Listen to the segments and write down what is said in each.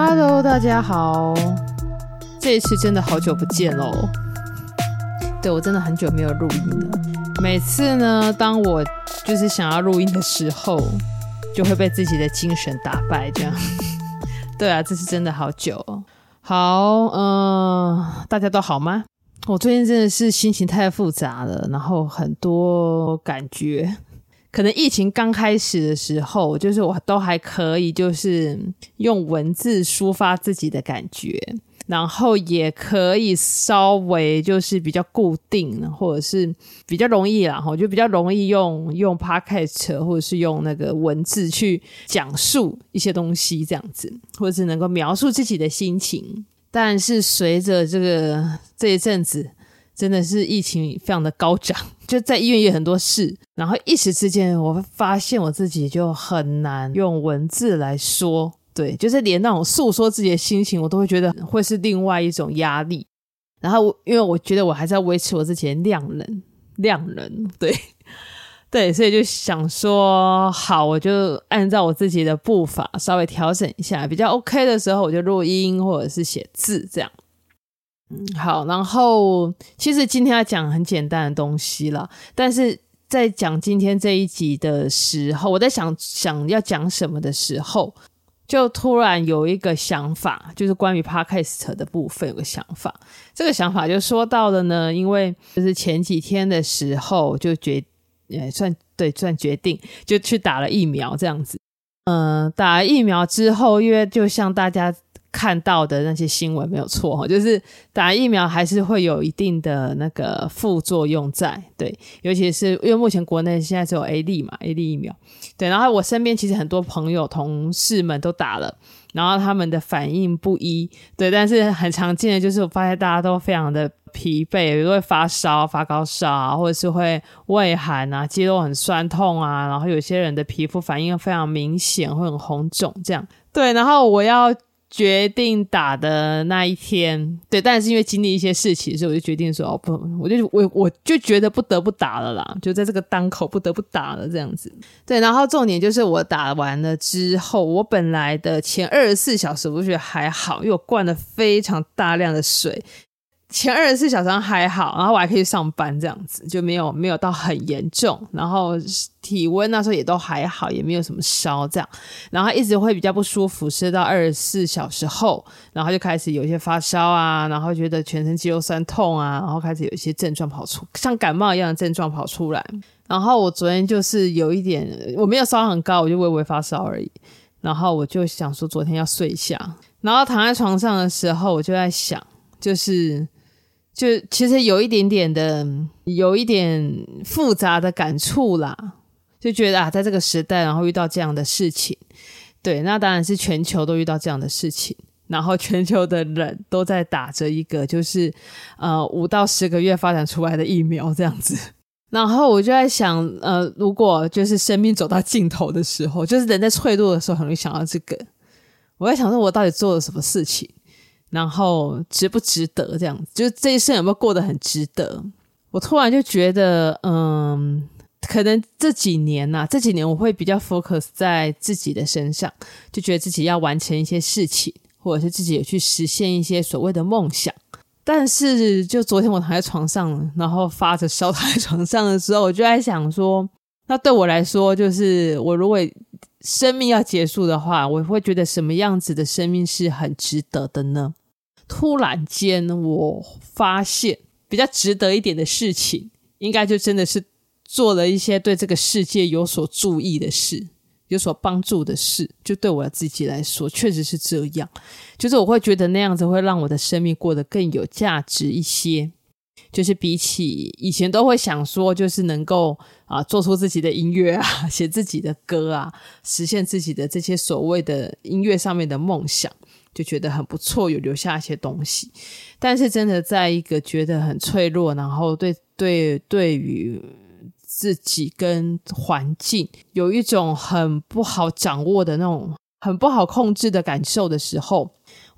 Hello，大家好，这一次真的好久不见喽。对，我真的很久没有录音了。每次呢，当我就是想要录音的时候，就会被自己的精神打败。这样，对啊，这是真的好久。好，嗯、呃，大家都好吗？我最近真的是心情太复杂了，然后很多感觉。可能疫情刚开始的时候，就是我都还可以，就是用文字抒发自己的感觉，然后也可以稍微就是比较固定，或者是比较容易啦，我就比较容易用用 podcast 或者是用那个文字去讲述一些东西，这样子，或者是能够描述自己的心情。但是随着这个这一阵子。真的是疫情非常的高涨，就在医院也有很多事，然后一时之间，我发现我自己就很难用文字来说，对，就是连那种诉说自己的心情，我都会觉得会是另外一种压力。然后，因为我觉得我还是要维持我自己的量能，量能，对，对，所以就想说，好，我就按照我自己的步伐稍微调整一下，比较 OK 的时候，我就录音或者是写字这样。嗯，好，然后其实今天要讲很简单的东西了，但是在讲今天这一集的时候，我在想想要讲什么的时候，就突然有一个想法，就是关于 Podcast 的部分有个想法。这个想法就说到了呢，因为就是前几天的时候就决，也，算对，算决定就去打了疫苗这样子。嗯、打疫苗之后，因为就像大家。看到的那些新闻没有错哈，就是打疫苗还是会有一定的那个副作用在，对，尤其是因为目前国内现在只有 A 粒嘛，A 粒疫苗，对，然后我身边其实很多朋友、同事们都打了，然后他们的反应不一，对，但是很常见的就是我发现大家都非常的疲惫，有的会发烧、发高烧啊，或者是会畏寒啊，肌肉很酸痛啊，然后有些人的皮肤反应非常明显，会很红肿这样，对，然后我要。决定打的那一天，对，但是因为经历一些事情，所以我就决定说，哦不，我就我我就觉得不得不打了啦，就在这个当口不得不打了这样子。对，然后重点就是我打完了之后，我本来的前二十四小时我觉得还好，因为我灌了非常大量的水。前二十四小时还好，然后我还可以上班，这样子就没有没有到很严重，然后体温那时候也都还好，也没有什么烧这样，然后一直会比较不舒服，是到二十四小时后，然后就开始有一些发烧啊，然后觉得全身肌肉酸痛啊，然后开始有一些症状跑出，像感冒一样的症状跑出来。然后我昨天就是有一点，我没有烧很高，我就微微发烧而已。然后我就想说昨天要睡一下，然后躺在床上的时候，我就在想，就是。就其实有一点点的，有一点复杂的感触啦，就觉得啊，在这个时代，然后遇到这样的事情，对，那当然是全球都遇到这样的事情，然后全球的人都在打着一个就是呃五到十个月发展出来的疫苗这样子，然后我就在想，呃，如果就是生命走到尽头的时候，就是人在脆弱的时候，很容易想到这个，我在想说，我到底做了什么事情？然后值不值得这样子？就是这一生有没有过得很值得？我突然就觉得，嗯，可能这几年呐、啊，这几年我会比较 focus 在自己的身上，就觉得自己要完成一些事情，或者是自己也去实现一些所谓的梦想。但是，就昨天我躺在床上，然后发着烧躺在床上的时候，我就在想说，那对我来说，就是我如果生命要结束的话，我会觉得什么样子的生命是很值得的呢？突然间，我发现比较值得一点的事情，应该就真的是做了一些对这个世界有所注意的事，有所帮助的事。就对我自己来说，确实是这样。就是我会觉得那样子会让我的生命过得更有价值一些。就是比起以前都会想说，就是能够啊做出自己的音乐啊，写自己的歌啊，实现自己的这些所谓的音乐上面的梦想。就觉得很不错，有留下一些东西，但是真的在一个觉得很脆弱，然后对对对于自己跟环境有一种很不好掌握的那种很不好控制的感受的时候，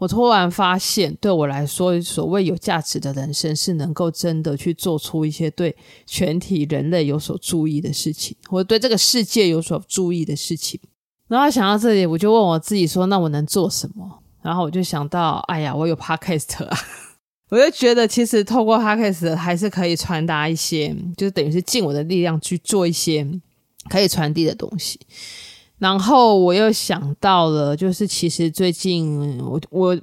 我突然发现，对我来说，所谓有价值的人生是能够真的去做出一些对全体人类有所注意的事情，或者对这个世界有所注意的事情。然后想到这里，我就问我自己说：“那我能做什么？”然后我就想到，哎呀，我有 podcast 啊，我就觉得其实透过 podcast 还是可以传达一些，就是等于是尽我的力量去做一些可以传递的东西。然后我又想到了，就是其实最近我我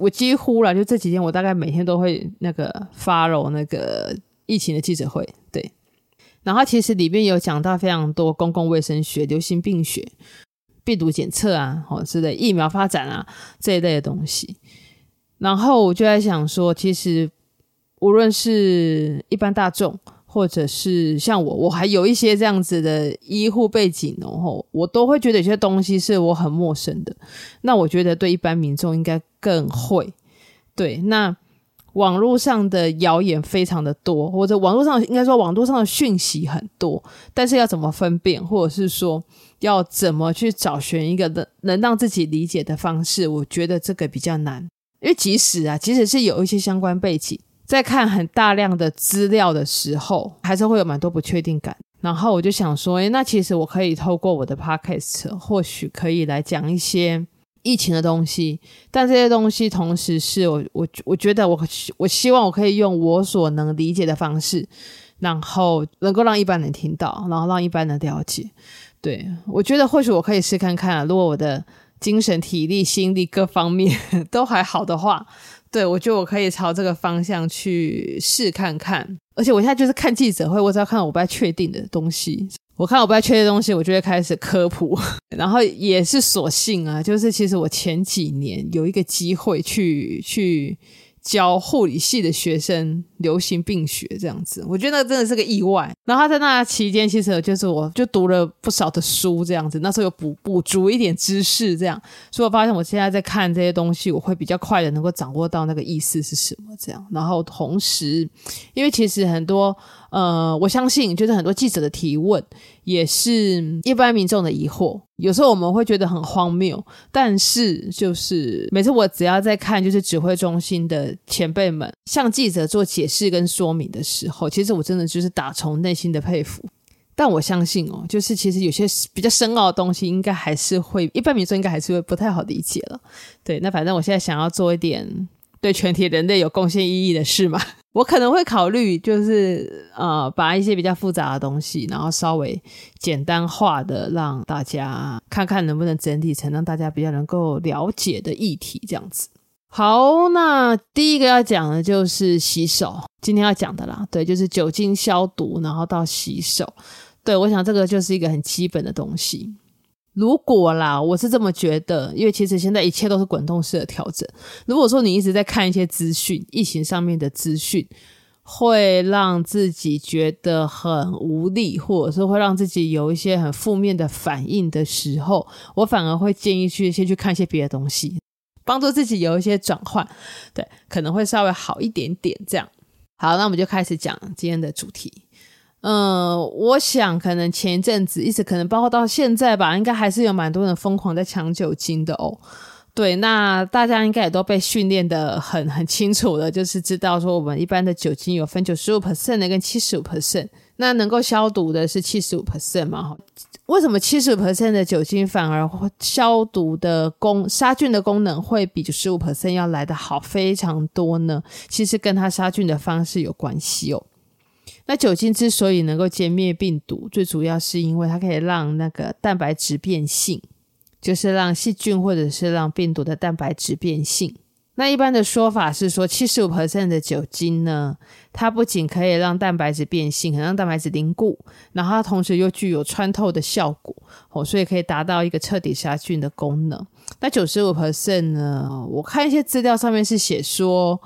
我几乎了，就这几天我大概每天都会那个发罗那个疫情的记者会，对。然后其实里面有讲到非常多公共卫生学、流行病学、病毒检测啊，或之类疫苗发展啊这一类的东西。然后我就在想说，其实无论是一般大众。或者是像我，我还有一些这样子的医护背景，然后我都会觉得有些东西是我很陌生的。那我觉得对一般民众应该更会。对，那网络上的谣言非常的多，或者网络上应该说网络上的讯息很多，但是要怎么分辨，或者是说要怎么去找寻一个能能让自己理解的方式，我觉得这个比较难。因为即使啊，即使是有一些相关背景。在看很大量的资料的时候，还是会有蛮多不确定感。然后我就想说，诶，那其实我可以透过我的 podcast，或许可以来讲一些疫情的东西。但这些东西同时是我我我觉得我我希望我可以用我所能理解的方式，然后能够让一般人听到，然后让一般人了解。对，我觉得或许我可以试看看，如果我的精神、体力、心力各方面 都还好的话。对，我觉得我可以朝这个方向去试看看，而且我现在就是看记者会，我只要看到我不太确定的东西，我看我不太确定的东西，我就会开始科普，然后也是所幸啊，就是其实我前几年有一个机会去去。教护理系的学生流行病学这样子，我觉得那真的是个意外。然后他在那期间，其实就是我就读了不少的书这样子，那时候有补补足一点知识这样，所以我发现我现在在看这些东西，我会比较快的能够掌握到那个意思是什么这样。然后同时，因为其实很多。呃，我相信就是很多记者的提问，也是一般民众的疑惑。有时候我们会觉得很荒谬，但是就是每次我只要在看就是指挥中心的前辈们向记者做解释跟说明的时候，其实我真的就是打从内心的佩服。但我相信哦，就是其实有些比较深奥的东西，应该还是会一般民众应该还是会不太好理解了。对，那反正我现在想要做一点对全体人类有贡献意义的事嘛。我可能会考虑，就是呃，把一些比较复杂的东西，然后稍微简单化的，让大家看看能不能整体成让大家比较能够了解的议题，这样子。好，那第一个要讲的就是洗手，今天要讲的啦，对，就是酒精消毒，然后到洗手。对，我想这个就是一个很基本的东西。如果啦，我是这么觉得，因为其实现在一切都是滚动式的调整。如果说你一直在看一些资讯，疫情上面的资讯，会让自己觉得很无力，或者是会让自己有一些很负面的反应的时候，我反而会建议去先去看一些别的东西，帮助自己有一些转换，对，可能会稍微好一点点。这样，好，那我们就开始讲今天的主题。嗯，我想可能前一阵子一直可能包括到现在吧，应该还是有蛮多人疯狂在抢酒精的哦。对，那大家应该也都被训练得很很清楚了，就是知道说我们一般的酒精有分九十五 percent 的跟七十五 percent，那能够消毒的是七十五 percent 嘛？为什么七十五 percent 的酒精反而消毒的功杀菌的功能会比九十五 percent 要来的好非常多呢？其实跟它杀菌的方式有关系哦。那酒精之所以能够歼灭病毒，最主要是因为它可以让那个蛋白质变性，就是让细菌或者是让病毒的蛋白质变性。那一般的说法是说，七十五 percent 的酒精呢，它不仅可以让蛋白质变性，可以让蛋白质凝固，然后它同时又具有穿透的效果，哦，所以可以达到一个彻底杀菌的功能。那九十五 percent 呢，我看一些资料上面是写说。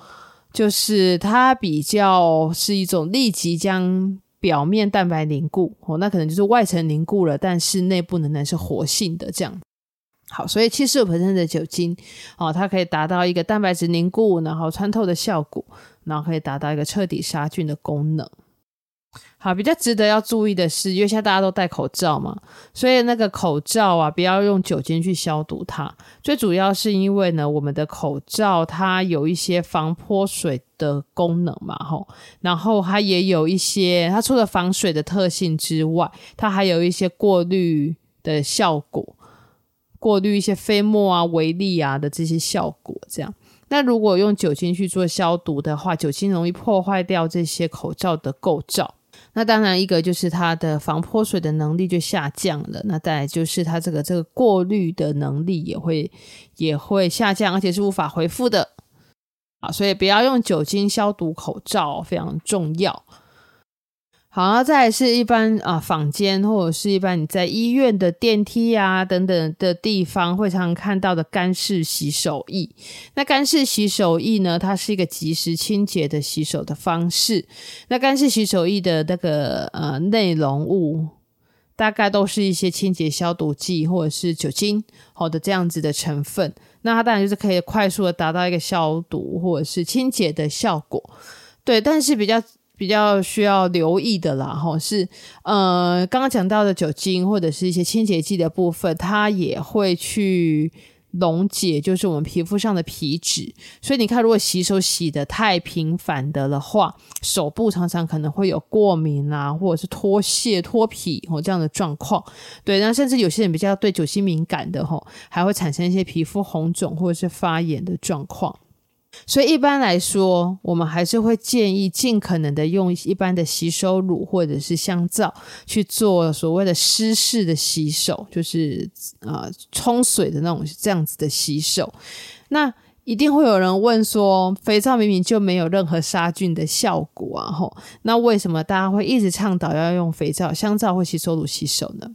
就是它比较是一种立即将表面蛋白凝固哦，那可能就是外层凝固了，但是内部仍然是活性的这样。好，所以七十五%的酒精哦，它可以达到一个蛋白质凝固，然后穿透的效果，然后可以达到一个彻底杀菌的功能。好，比较值得要注意的是，因为现在大家都戴口罩嘛，所以那个口罩啊，不要用酒精去消毒它。最主要是因为呢，我们的口罩它有一些防泼水的功能嘛，吼，然后它也有一些，它除了防水的特性之外，它还有一些过滤的效果。过滤一些飞沫啊、微粒啊的这些效果。这样，那如果用酒精去做消毒的话，酒精容易破坏掉这些口罩的构造。那当然，一个就是它的防泼水的能力就下降了。那再来就是它这个这个过滤的能力也会也会下降，而且是无法回复的。啊，所以不要用酒精消毒口罩，非常重要。好，再来是一般啊，坊间或者是一般你在医院的电梯啊等等的地方会常常看到的干式洗手液。那干式洗手液呢，它是一个即时清洁的洗手的方式。那干式洗手液的那个呃内容物，大概都是一些清洁消毒剂或者是酒精好的这样子的成分。那它当然就是可以快速的达到一个消毒或者是清洁的效果。对，但是比较。比较需要留意的啦，吼是呃，刚刚讲到的酒精或者是一些清洁剂的部分，它也会去溶解，就是我们皮肤上的皮脂。所以你看，如果洗手洗得太频繁的的话，手部常常可能会有过敏啊，或者是脱屑、脱皮哦这样的状况。对，那甚至有些人比较对酒精敏感的吼，还会产生一些皮肤红肿或者是发炎的状况。所以一般来说，我们还是会建议尽可能的用一般的洗手乳或者是香皂去做所谓的湿式的洗手，就是呃冲水的那种这样子的洗手。那一定会有人问说，肥皂明明就没有任何杀菌的效果啊，吼，那为什么大家会一直倡导要用肥皂、香皂或洗手乳洗手呢？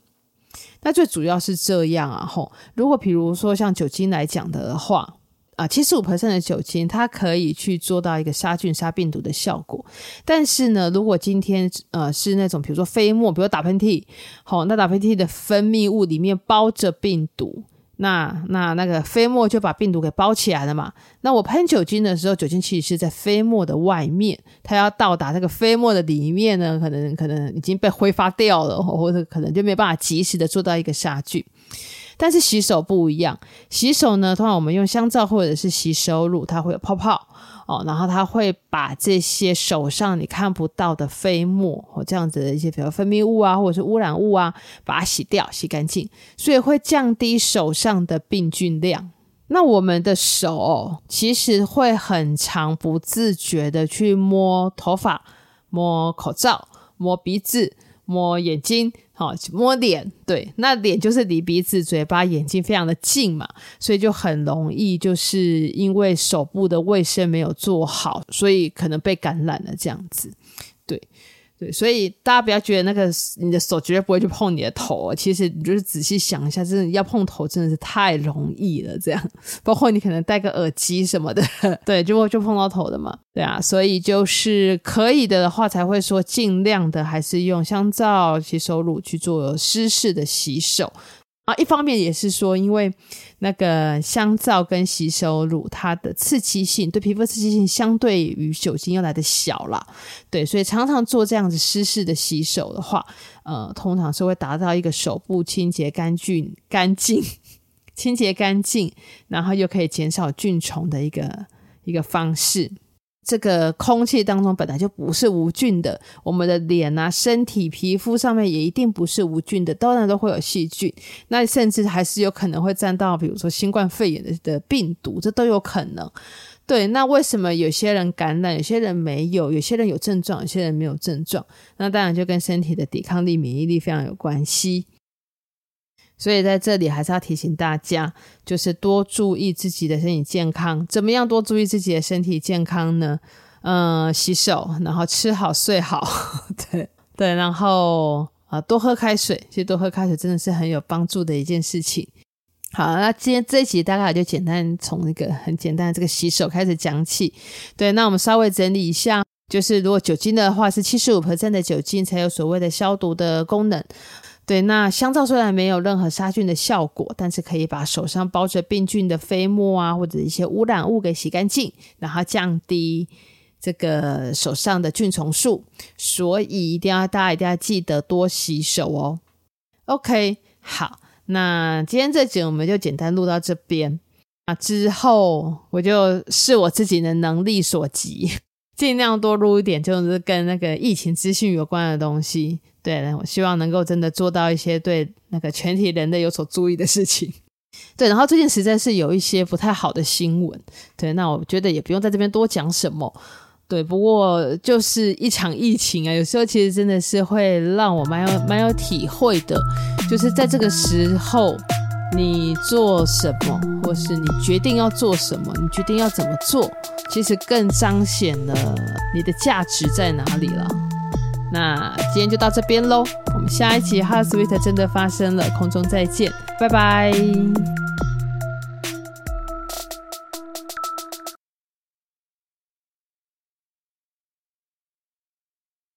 那最主要是这样啊，吼，如果比如说像酒精来讲的话。啊，七十五 percent 的酒精，它可以去做到一个杀菌、杀病毒的效果。但是呢，如果今天呃是那种比如说飞沫，比如打喷嚏，好，那打喷嚏的分泌物里面包着病毒，那那那个飞沫就把病毒给包起来了嘛。那我喷酒精的时候，酒精其实是在飞沫的外面，它要到达这个飞沫的里面呢，可能可能已经被挥发掉了，或者可能就没办法及时的做到一个杀菌。但是洗手不一样，洗手呢，通常我们用香皂或者是洗手乳，它会有泡泡哦，然后它会把这些手上你看不到的飞沫或这样子的一些比如分泌物啊，或者是污染物啊，把它洗掉、洗干净，所以会降低手上的病菌量。那我们的手其实会很常不自觉的去摸头发、摸口罩、摸鼻子。摸眼睛，好，摸脸，对，那脸就是离鼻子、嘴巴、眼睛非常的近嘛，所以就很容易，就是因为手部的卫生没有做好，所以可能被感染了这样子，对。对，所以大家不要觉得那个你的手绝对不会去碰你的头，其实你就是仔细想一下，真的要碰头真的是太容易了。这样，包括你可能戴个耳机什么的，对，就会就碰到头的嘛。对啊，所以就是可以的话，才会说尽量的还是用香皂、洗手乳去做湿式的洗手。啊，一方面也是说，因为那个香皂跟洗手乳，它的刺激性对皮肤刺激性相对于酒精要来的小啦，对，所以常常做这样子湿式的洗手的话，呃，通常是会达到一个手部清洁干净、干净、清洁干净，然后又可以减少菌虫的一个一个方式。这个空气当中本来就不是无菌的，我们的脸啊、身体皮肤上面也一定不是无菌的，当然都会有细菌，那甚至还是有可能会沾到，比如说新冠肺炎的的病毒，这都有可能。对，那为什么有些人感染，有些人没有，有些人有症状，有些人没有症状？那当然就跟身体的抵抗力、免疫力非常有关系。所以在这里还是要提醒大家，就是多注意自己的身体健康。怎么样多注意自己的身体健康呢？嗯、洗手，然后吃好睡好，对对，然后啊、多喝开水。其实多喝开水真的是很有帮助的一件事情。好，那今天这一集大概就简单从一个很简单的这个洗手开始讲起。对，那我们稍微整理一下，就是如果酒精的话是七十五%的酒精才有所谓的消毒的功能。对，那香皂虽然没有任何杀菌的效果，但是可以把手上包着病菌的飞沫啊，或者一些污染物给洗干净，然后降低这个手上的菌虫数。所以一定要大家一定要记得多洗手哦。OK，好，那今天这集我们就简单录到这边。那之后我就视我自己的能力所及，尽量多录一点，就是跟那个疫情资讯有关的东西。对，我希望能够真的做到一些对那个全体人类有所注意的事情。对，然后最近实在是有一些不太好的新闻，对，那我觉得也不用在这边多讲什么，对，不过就是一场疫情啊，有时候其实真的是会让我蛮有蛮有体会的，就是在这个时候，你做什么，或是你决定要做什么，你决定要怎么做，其实更彰显了你的价值在哪里了。那今天就到这边喽，我们下一期哈斯维特》真的发生了，空中再见，拜拜。